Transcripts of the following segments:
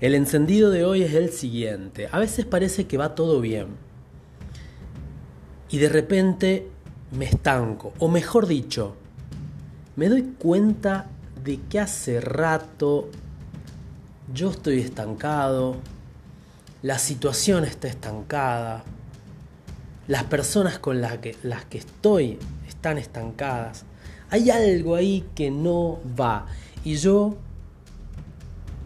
El encendido de hoy es el siguiente. A veces parece que va todo bien. Y de repente me estanco. O mejor dicho, me doy cuenta de que hace rato yo estoy estancado. La situación está estancada. Las personas con las que, las que estoy están estancadas. Hay algo ahí que no va. Y yo,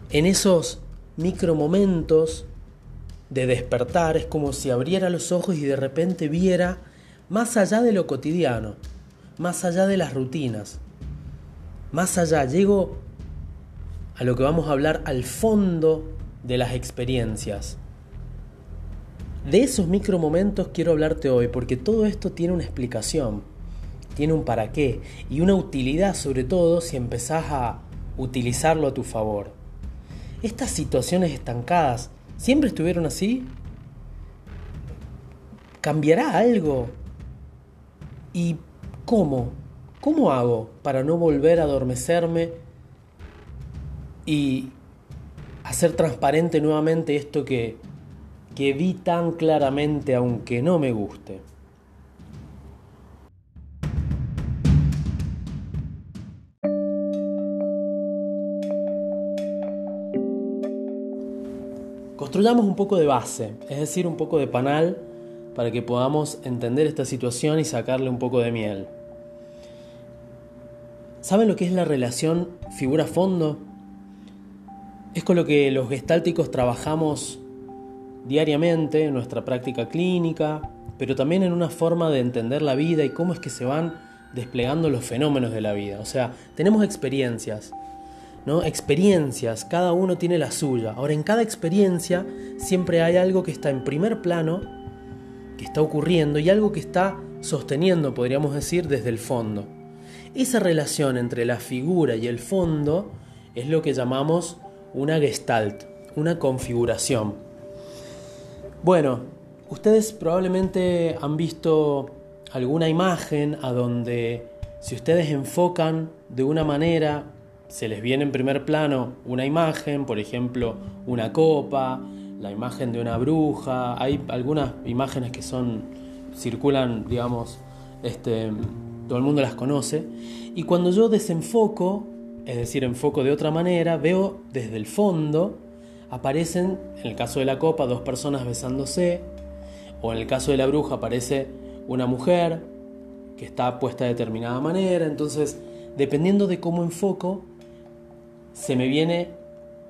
en esos micromomentos de despertar, es como si abriera los ojos y de repente viera más allá de lo cotidiano, más allá de las rutinas, más allá, llego a lo que vamos a hablar al fondo de las experiencias. De esos micromomentos quiero hablarte hoy, porque todo esto tiene una explicación, tiene un para qué y una utilidad sobre todo si empezás a utilizarlo a tu favor. Estas situaciones estancadas, ¿siempre estuvieron así? ¿Cambiará algo? ¿Y cómo? ¿Cómo hago para no volver a adormecerme y hacer transparente nuevamente esto que, que vi tan claramente aunque no me guste? Construyamos un poco de base, es decir, un poco de panal para que podamos entender esta situación y sacarle un poco de miel. ¿Saben lo que es la relación figura-fondo? Es con lo que los gestálticos trabajamos diariamente en nuestra práctica clínica, pero también en una forma de entender la vida y cómo es que se van desplegando los fenómenos de la vida. O sea, tenemos experiencias, ¿no? Experiencias, cada uno tiene la suya. Ahora, en cada experiencia siempre hay algo que está en primer plano, que está ocurriendo, y algo que está sosteniendo, podríamos decir, desde el fondo. Esa relación entre la figura y el fondo es lo que llamamos una gestalt, una configuración. Bueno, ustedes probablemente han visto alguna imagen a donde si ustedes enfocan de una manera se les viene en primer plano una imagen, por ejemplo, una copa, la imagen de una bruja, hay algunas imágenes que son circulan, digamos, este, todo el mundo las conoce, y cuando yo desenfoco, es decir, enfoco de otra manera, veo desde el fondo aparecen, en el caso de la copa, dos personas besándose, o en el caso de la bruja aparece una mujer que está puesta de determinada manera, entonces, dependiendo de cómo enfoco, se me viene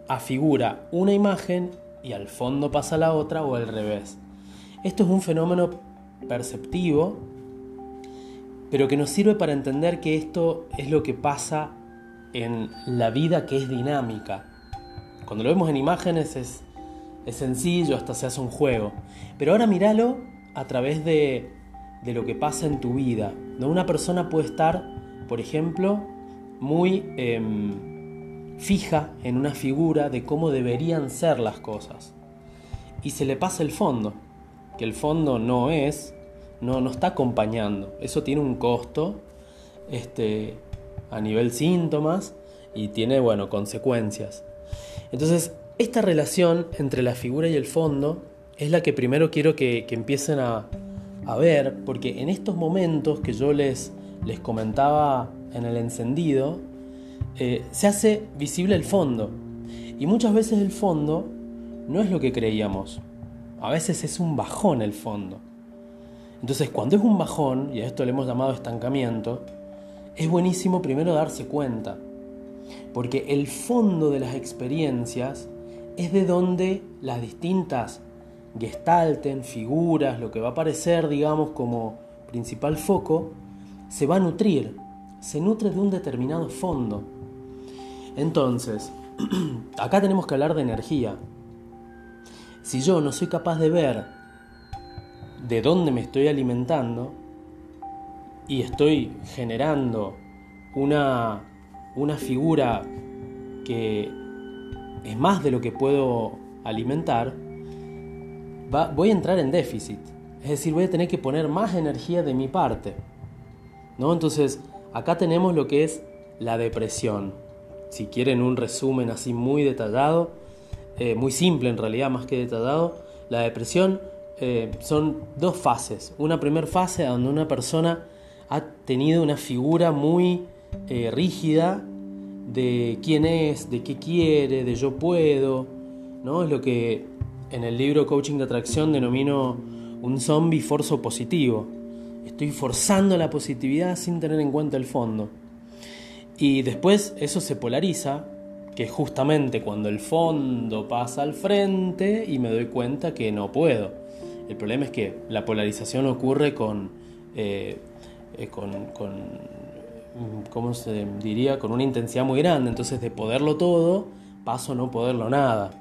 a figura una imagen y al fondo pasa la otra o al revés. Esto es un fenómeno perceptivo, pero que nos sirve para entender que esto es lo que pasa en la vida que es dinámica. Cuando lo vemos en imágenes es, es sencillo, hasta se hace un juego. Pero ahora míralo a través de, de lo que pasa en tu vida. ¿no? Una persona puede estar, por ejemplo, muy... Em, fija en una figura de cómo deberían ser las cosas. Y se le pasa el fondo, que el fondo no es, no, no está acompañando. Eso tiene un costo este, a nivel síntomas y tiene, bueno, consecuencias. Entonces, esta relación entre la figura y el fondo es la que primero quiero que, empiecen a, a, ver, porque en estos momentos que yo les, les comentaba en el encendido, eh, se hace visible el fondo. Y muchas veces el fondo no es lo que creíamos. A veces es un bajón el fondo. Entonces cuando es un bajón, y a esto le hemos llamado estancamiento, es buenísimo primero darse cuenta. Porque el fondo de las experiencias es de donde las distintas gestalten, figuras, lo que va a aparecer, digamos, como principal foco, se va a nutrir. Se nutre de un determinado fondo. Entonces, acá tenemos que hablar de energía. Si yo no soy capaz de ver de dónde me estoy alimentando y estoy generando una, una figura que es más de lo que puedo alimentar, voy a entrar en déficit. Es decir, voy a tener que poner más energía de mi parte. ¿no? Entonces, acá tenemos lo que es la depresión si quieren un resumen así muy detallado, eh, muy simple en realidad, más que detallado, la depresión eh, son dos fases. Una primera fase donde una persona ha tenido una figura muy eh, rígida de quién es, de qué quiere, de yo puedo, ¿no? Es lo que en el libro Coaching de Atracción denomino un zombie forzo positivo. Estoy forzando la positividad sin tener en cuenta el fondo. Y después eso se polariza, que es justamente cuando el fondo pasa al frente y me doy cuenta que no puedo. El problema es que la polarización ocurre con, eh, eh, con, con, ¿cómo se diría? Con una intensidad muy grande. Entonces de poderlo todo, paso a no poderlo nada.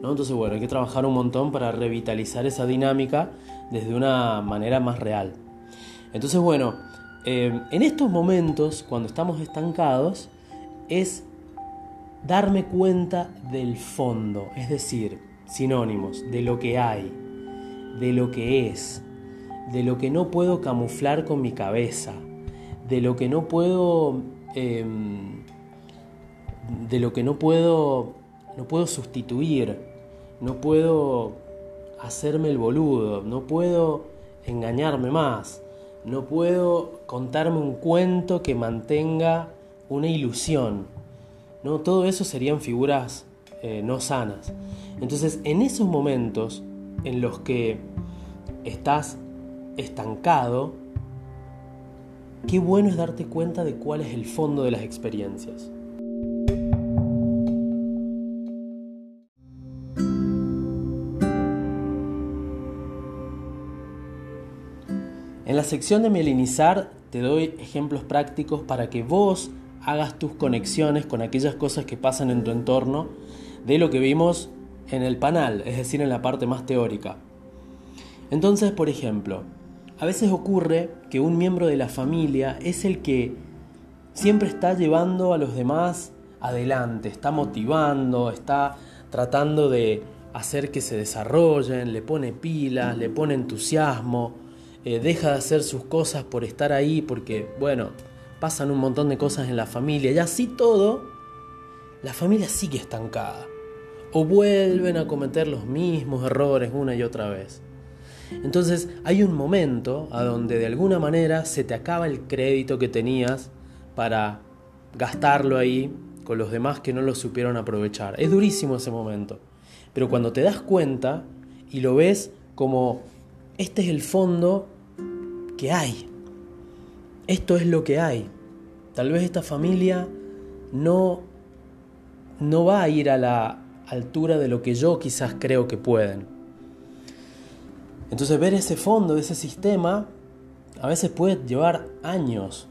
¿no? Entonces bueno, hay que trabajar un montón para revitalizar esa dinámica desde una manera más real. Entonces bueno, eh, en estos momentos, cuando estamos estancados, es darme cuenta del fondo, es decir, sinónimos, de lo que hay, de lo que es, de lo que no puedo camuflar con mi cabeza, de lo que no puedo, em, de lo que no puedo, no puedo sustituir, no puedo hacerme el boludo, no puedo engañarme más, no puedo contarme un cuento que mantenga una ilusión. ¿no? Todo eso serían figuras eh, no sanas. Entonces, en esos momentos en los que estás estancado, qué bueno es darte cuenta de cuál es el fondo de las experiencias. En la sección de mielinizar te doy ejemplos prácticos para que vos hagas tus conexiones con aquellas cosas que pasan en tu entorno de lo que vimos en el panel, es decir, en la parte más teórica. Entonces, por ejemplo, a veces ocurre que un miembro de la familia es el que siempre está llevando a los demás adelante, está motivando, está tratando de hacer que se desarrollen, le pone pilas, le pone entusiasmo, eh, deja de hacer sus cosas por estar ahí, porque, bueno, pasan un montón de cosas en la familia y así todo, la familia sigue estancada. O vuelven a cometer los mismos errores una y otra vez. Entonces hay un momento a donde de alguna manera se te acaba el crédito que tenías para gastarlo ahí con los demás que no lo supieron aprovechar. Es durísimo ese momento. Pero cuando te das cuenta y lo ves como este es el fondo que hay. Esto es lo que hay. Tal vez esta familia no, no va a ir a la altura de lo que yo quizás creo que pueden. Entonces ver ese fondo, ese sistema, a veces puede llevar años.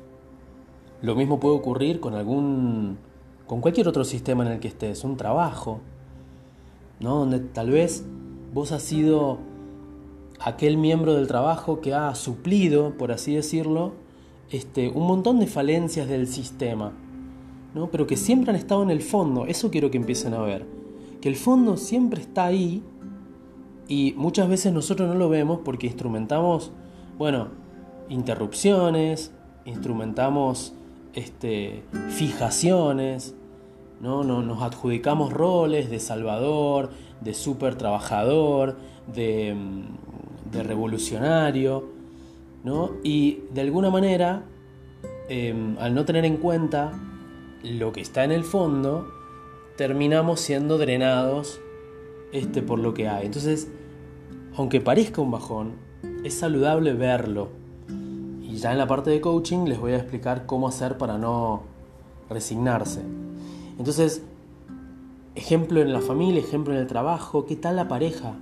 Lo mismo puede ocurrir con algún con cualquier otro sistema en el que estés, un trabajo, ¿no? Donde tal vez vos has sido aquel miembro del trabajo que ha suplido, por así decirlo, este, un montón de falencias del sistema, ¿no? pero que siempre han estado en el fondo. Eso quiero que empiecen a ver. Que el fondo siempre está ahí y muchas veces nosotros no lo vemos porque instrumentamos, bueno, interrupciones, instrumentamos este, fijaciones, ¿no? nos adjudicamos roles de salvador, de super trabajador, de mm, de revolucionario, ¿no? Y de alguna manera, em, al no tener en cuenta lo que está en el fondo, terminamos siendo drenados este, por lo que hay. Entonces, aunque parezca un bajón, es saludable verlo. Y ya en la parte de coaching les voy a explicar cómo hacer para no resignarse. Entonces, ejemplo en la familia, ejemplo en el trabajo, ¿qué tal la pareja?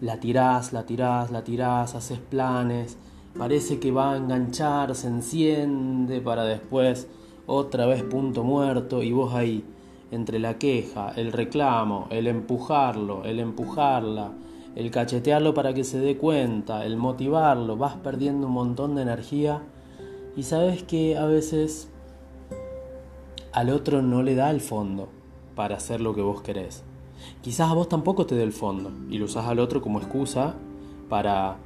La tirás, la tirás, la tirás, haces planes, parece que va a enganchar, se enciende para después otra vez punto muerto y vos ahí, entre la queja, el reclamo, el empujarlo, el empujarla, el cachetearlo para que se dé cuenta, el motivarlo, vas perdiendo un montón de energía y sabes que a veces al otro no le da el fondo para hacer lo que vos querés. Quizás a vos tampoco te dé el fondo y lo usás al otro como excusa para,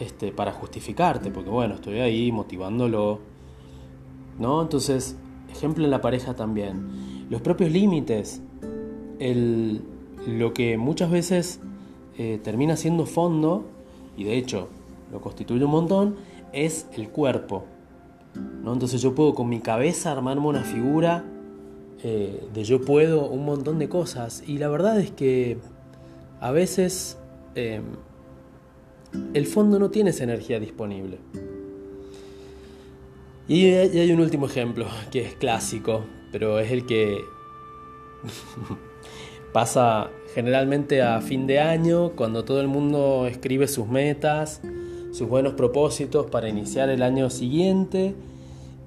este, para justificarte, porque bueno, estoy ahí motivándolo. ¿No? Entonces, ejemplo en la pareja también. Los propios límites, el lo que muchas veces eh, termina siendo fondo, y de hecho lo constituye un montón, es el cuerpo. ¿no? Entonces yo puedo con mi cabeza armarme una figura eh, de yo puedo un montón de cosas. Y la verdad es que a veces em, el fondo no tiene esa energía disponible. Y hay un último ejemplo que es clásico, pero es el que pasa generalmente a fin de año, cuando todo el mundo escribe sus metas, sus buenos propósitos para iniciar el año siguiente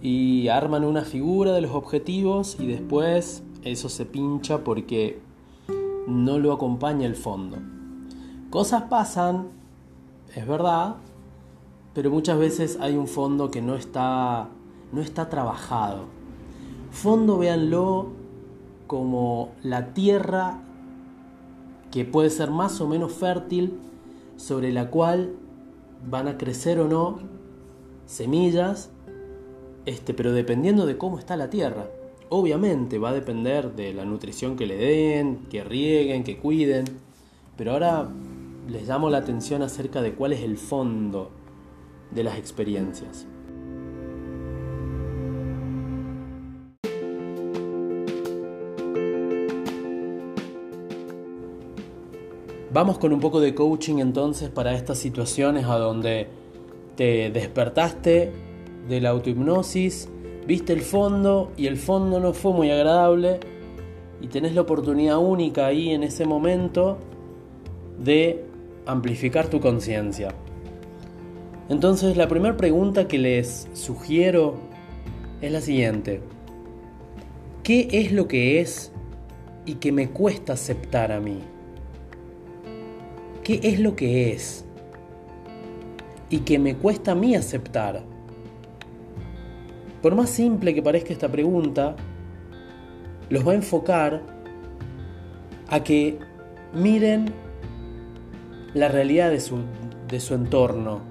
y arman una figura de los objetivos y después eso se pincha porque no lo acompaña el fondo. Cosas pasan, es verdad, pero muchas veces hay un fondo que no está, no está trabajado. Fondo, véanlo como la tierra que puede ser más o menos fértil, sobre la cual van a crecer o no semillas este, pero dependiendo de cómo está la tierra. Obviamente va a depender de la nutrición que le den, que rieguen, que cuiden, pero ahora les llamo la atención acerca de cuál es el fondo de las experiencias. Vamos con un poco de coaching entonces para estas situaciones a donde te despertaste de la autohipnosis, viste el fondo y el fondo no fue muy agradable y tenés la oportunidad única ahí en ese momento de amplificar tu conciencia. Entonces la primera pregunta que les sugiero es la siguiente. ¿Qué es lo que es y que me cuesta aceptar a mí? ¿Qué es lo que es y que me cuesta a mí aceptar? Por más simple que parezca esta pregunta, los va a enfocar a que miren la realidad de su, de su entorno.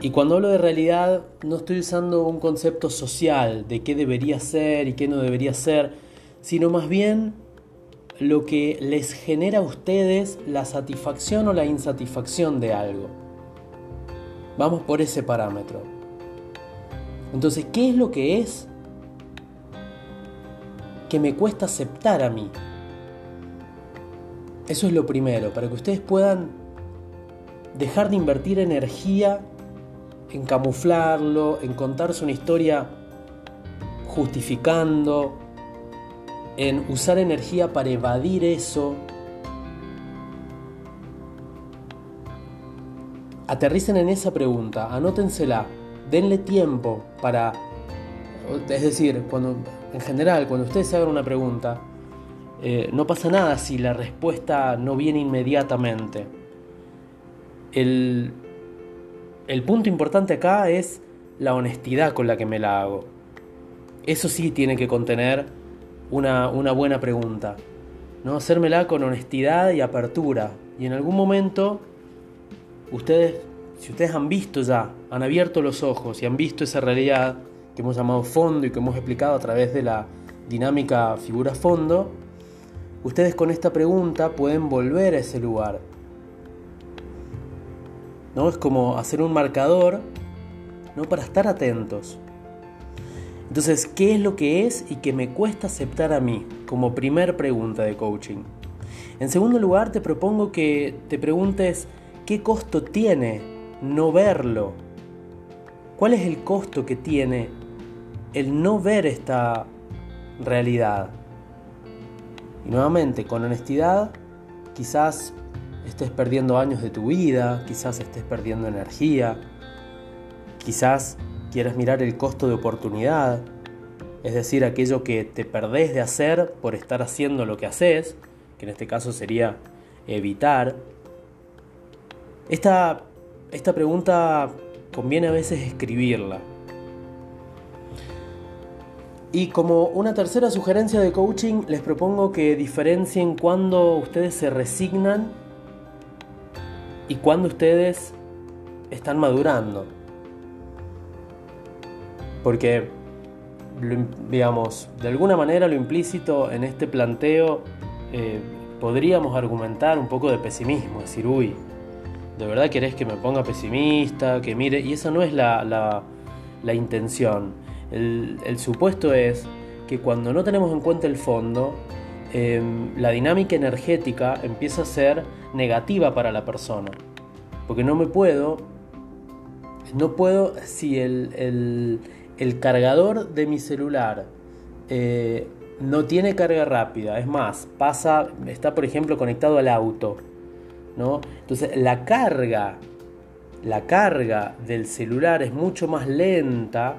Y cuando hablo de realidad, no estoy usando un concepto social de qué debería ser y qué no debería ser, sino más bien lo que les genera a ustedes la satisfacción o la insatisfacción de algo. Vamos por ese parámetro. Entonces, ¿qué es lo que es que me cuesta aceptar a mí? Eso es lo primero, para que ustedes puedan dejar de invertir energía en camuflarlo, en contarse una historia justificando, en usar energía para evadir eso. Aterricen en esa pregunta, anótensela denle tiempo para, es decir, cuando, en general, cuando ustedes se hagan una pregunta, eh, no pasa nada si la respuesta no viene inmediatamente. El, el punto importante acá es la honestidad con la que me la hago. Eso sí tiene que contener una, una buena pregunta. ¿no? Hacérmela con honestidad y apertura. Y en algún momento ustedes si ustedes han visto ya, han abierto los ojos y han visto esa realidad que hemos llamado fondo y que hemos explicado a través de la dinámica figura fondo, ustedes con esta pregunta pueden volver a ese lugar. ¿No? Es como hacer un marcador ¿no? para estar atentos. Entonces, ¿qué es lo que es y que me cuesta aceptar a mí? Como primer pregunta de coaching. En segundo lugar, te propongo que te preguntes qué costo tiene no verlo? ¿Cuál es el costo que tiene el no ver esta realidad? Y nuevamente, con honestidad, quizás estés perdiendo años de tu vida, quizás estés perdiendo energía, quizás quieras mirar el costo de oportunidad, es decir, aquello que te perdés de hacer por estar haciendo lo que haces, que en este caso sería evitar. Esta esta pregunta conviene a veces escribirla. Y como una tercera sugerencia de coaching, les propongo que diferencien cuando ustedes se resignan y cuando ustedes están madurando. Porque, digamos, de alguna manera lo implícito en este planteo eh, podríamos argumentar un poco de pesimismo, decir, uy, ¿de verdad querés que me ponga pesimista, que mire? Y esa no es la, intención. El, supuesto es que cuando no tenemos en cuenta el fondo, em, la dinámica energética empieza a ser negativa para la persona. Porque no me puedo, no puedo, si el, cargador de mi celular eh, no tiene carga rápida, es más, pasa, está por ejemplo conectado al auto, ¿no? Entonces la carga, la carga del celular es mucho más lenta.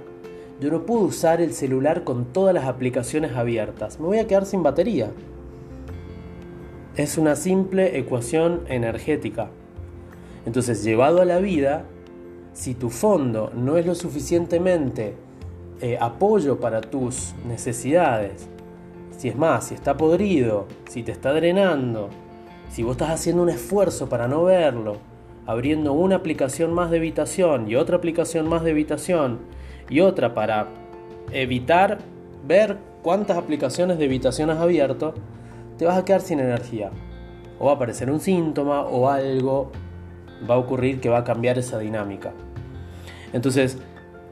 Yo no puedo usar el celular con todas las aplicaciones abiertas. Me voy a quedar sin batería. Es una simple ecuación energética. Entonces, llevado a la vida, si tu fondo no es lo suficientemente eh, apoyo para tus necesidades, si es más, si está podrido, si te está drenando, si vos estás haciendo un esfuerzo para no verlo, abriendo una aplicación más de evitación y otra aplicación más de evitación y otra para evitar ver cuántas aplicaciones de evitación has abierto, te vas a quedar sin energía. O va a aparecer un síntoma o algo va a ocurrir que va a cambiar esa dinámica. Entonces,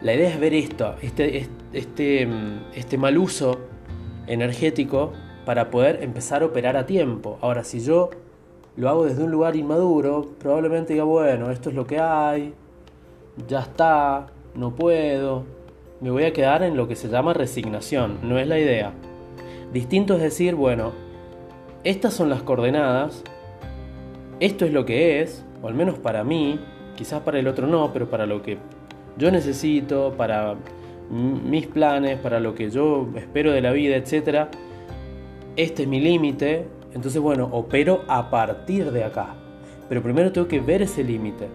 la idea es ver esto, este, este, este mal uso energético para poder empezar a operar a tiempo. Ahora, si yo lo hago desde un lugar inmaduro, probablemente diga, bueno, esto es lo que hay, ya está, no puedo, me voy a quedar en lo que se llama resignación, no es la idea. Distinto es decir, bueno, estas son las coordenadas, esto es lo que es, o al menos para mí, quizás para el otro no, pero para lo que yo necesito, para mis planes, para lo que yo espero de la vida, etc. Este es mi límite, entonces bueno, opero a partir de acá. Pero primero tengo que ver ese límite.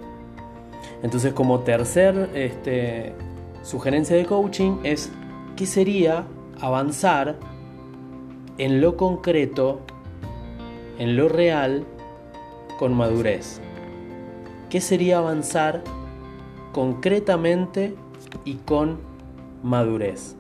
Entonces como tercer este, sugerencia de coaching es, ¿qué sería avanzar en lo concreto, en lo real, con madurez? ¿Qué sería avanzar concretamente y con madurez.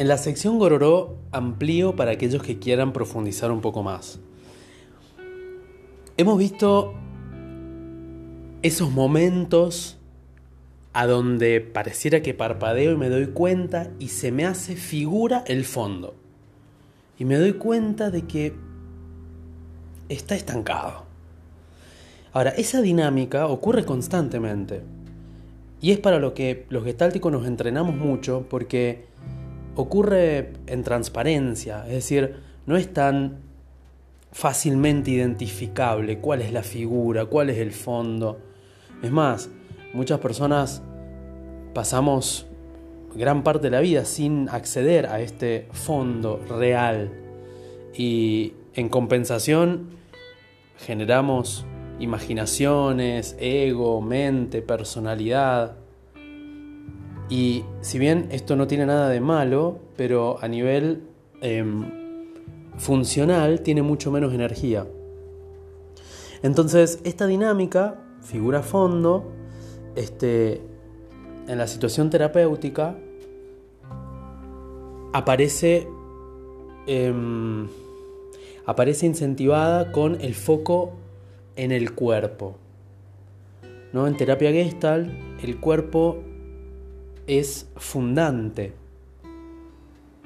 En la sección Gororó amplío para aquellos que quieran profundizar un poco más. Hemos visto esos momentos a donde pareciera que parpadeo y me doy cuenta y se me hace figura el fondo. Y me doy cuenta de que está estancado. Ahora, esa dinámica ocurre constantemente. Y es para lo que los gestálticos nos entrenamos mucho porque ocurre en transparencia, es decir, no es tan fácilmente identificable cuál es la figura, cuál es el fondo. Es más, Muchas personas pasamos gran parte de la vida sin acceder a este fondo real y en compensación generamos imaginaciones, ego, mente, personalidad. Y si bien esto no tiene nada de malo, pero a nivel em, funcional tiene mucho menos energía. Entonces, esta dinámica, figura fondo, este, en la situación terapéutica aparece, em, aparece incentivada con el foco en el cuerpo. ¿no? En terapia gestal el cuerpo es fundante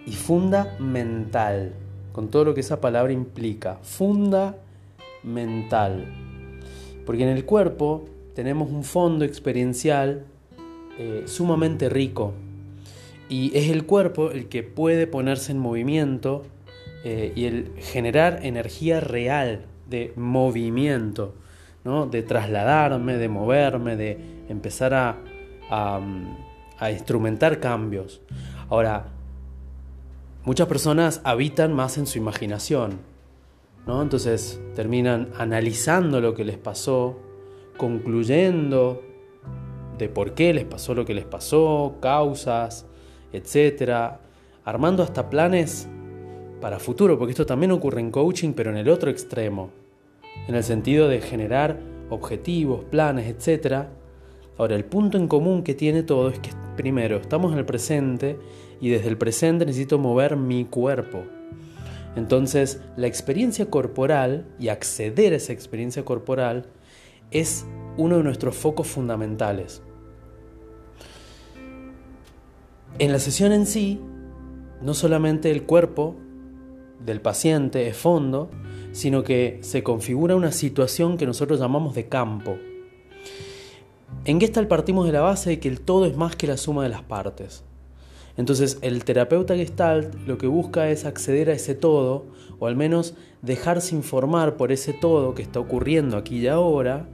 y fundamental, con todo lo que esa palabra implica, fundamental. Porque en el cuerpo tenemos un fondo experiencial eh, sumamente rico y es el cuerpo el que puede ponerse en movimiento eh, y el generar energía real de movimiento, ¿no? de trasladarme, de moverme, de empezar a, a instrumentar cambios. Ahora, muchas personas habitan más en su imaginación, ¿no? entonces terminan analizando lo que les pasó, concluyendo de por qué les pasó lo que les pasó, causas, etcétera, armando hasta planes para futuro, porque esto también ocurre en coaching, pero en el otro extremo, en el sentido de generar objetivos, planes, etc. Ahora, el punto en común que tiene todo es que primero estamos en el presente y desde el presente necesito mover mi cuerpo. Entonces, la experiencia corporal y acceder a esa experiencia corporal es uno de nuestros focos fundamentales. En la sesión en sí, no solamente el cuerpo del paciente es fondo, sino que se configura una situación que nosotros llamamos de campo. En Gestalt partimos de la base de que el todo es más que la suma de las partes. Entonces el terapeuta Gestalt lo que busca es acceder a ese todo, o al menos dejarse informar por ese todo que está ocurriendo aquí y ahora,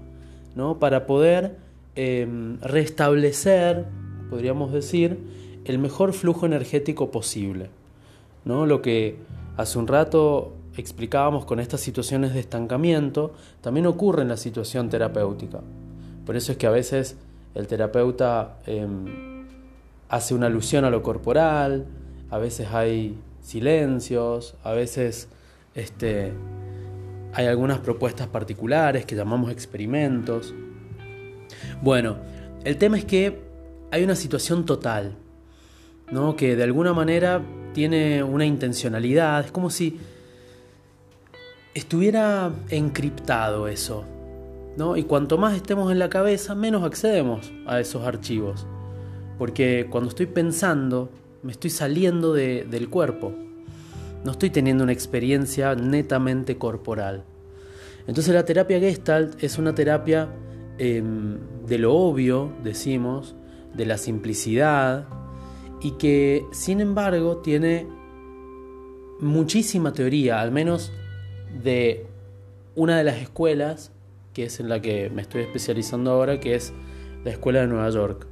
¿no? para poder em, restablecer, podríamos decir, el mejor flujo energético posible. ¿no? Lo que hace un rato explicábamos con estas situaciones de estancamiento, también ocurre en la situación terapéutica. Por eso es que a veces el terapeuta... Em, hace una alusión a lo corporal, a veces hay silencios, a veces este, hay algunas propuestas particulares que llamamos experimentos. Bueno, el tema es que hay una situación total, ¿no? que de alguna manera tiene una intencionalidad, es como si estuviera encriptado eso. Y cuanto más estemos en la cabeza, menos accedemos a esos archivos. Porque cuando estoy pensando, me estoy saliendo del cuerpo. No estoy teniendo una experiencia netamente corporal. Entonces la terapia gestalt es una terapia em, de lo obvio, decimos, de la simplicidad, y que sin embargo tiene muchísima teoría, al menos de una de las escuelas, que es en la que me estoy especializando ahora, que es la Escuela de Nueva York.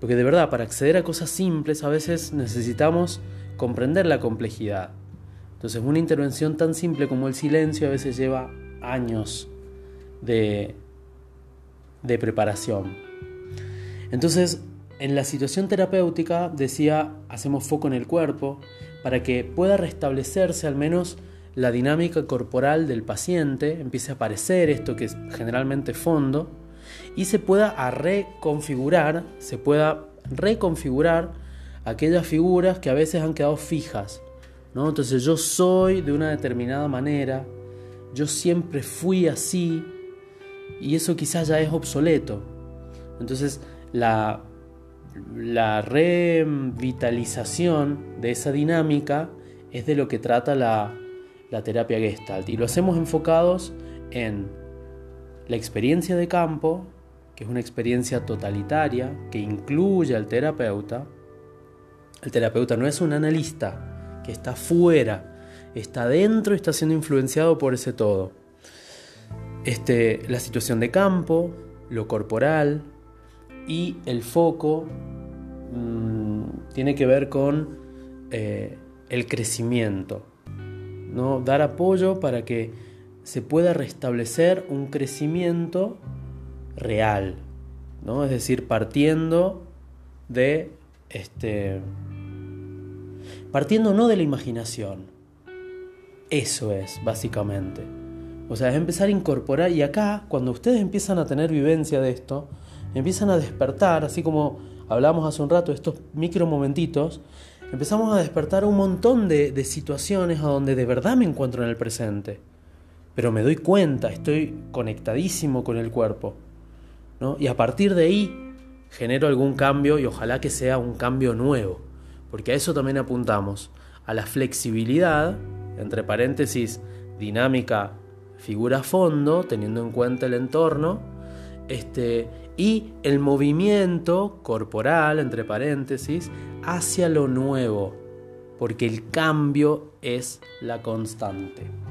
Porque de verdad, para acceder a cosas simples a veces necesitamos comprender la complejidad. Entonces una intervención tan simple como el silencio a veces lleva años de, de preparación. Entonces, en la situación terapéutica, decía, hacemos foco en el cuerpo para que pueda restablecerse al menos la dinámica corporal del paciente, empiece a aparecer esto que es generalmente fondo, y se pueda reconfigurar, se pueda reconfigurar aquellas figuras que a veces han quedado fijas. ¿no? Entonces yo soy de una determinada manera, yo siempre fui así y eso quizás ya es obsoleto. Entonces la, la revitalización de esa dinámica es de lo que trata la, la terapia gestalt. Y lo hacemos enfocados en la experiencia de campo, que es una experiencia totalitaria, que incluye al terapeuta, el terapeuta no es un analista que está fuera, está dentro y está siendo influenciado por ese todo. Este, la situación de campo, lo corporal y el foco mm, tiene que ver con eh, el crecimiento, ¿no? dar apoyo para que se pueda restablecer un crecimiento real, ¿no? Es decir, partiendo de este partiendo no de la imaginación. Eso es básicamente. O sea, es empezar a incorporar y acá cuando ustedes empiezan a tener vivencia de esto, empiezan a despertar, así como hablamos hace un rato, estos micro momentitos, empezamos a despertar un montón de, de situaciones a donde de verdad me encuentro en el presente pero me doy cuenta, estoy conectadísimo con el cuerpo. ¿no? Y a partir de ahí genero algún cambio y ojalá que sea un cambio nuevo, porque a eso también apuntamos, a la flexibilidad, entre paréntesis, dinámica, figura fondo, teniendo en cuenta el entorno, este, y el movimiento corporal, entre paréntesis, hacia lo nuevo, porque el cambio es la constante.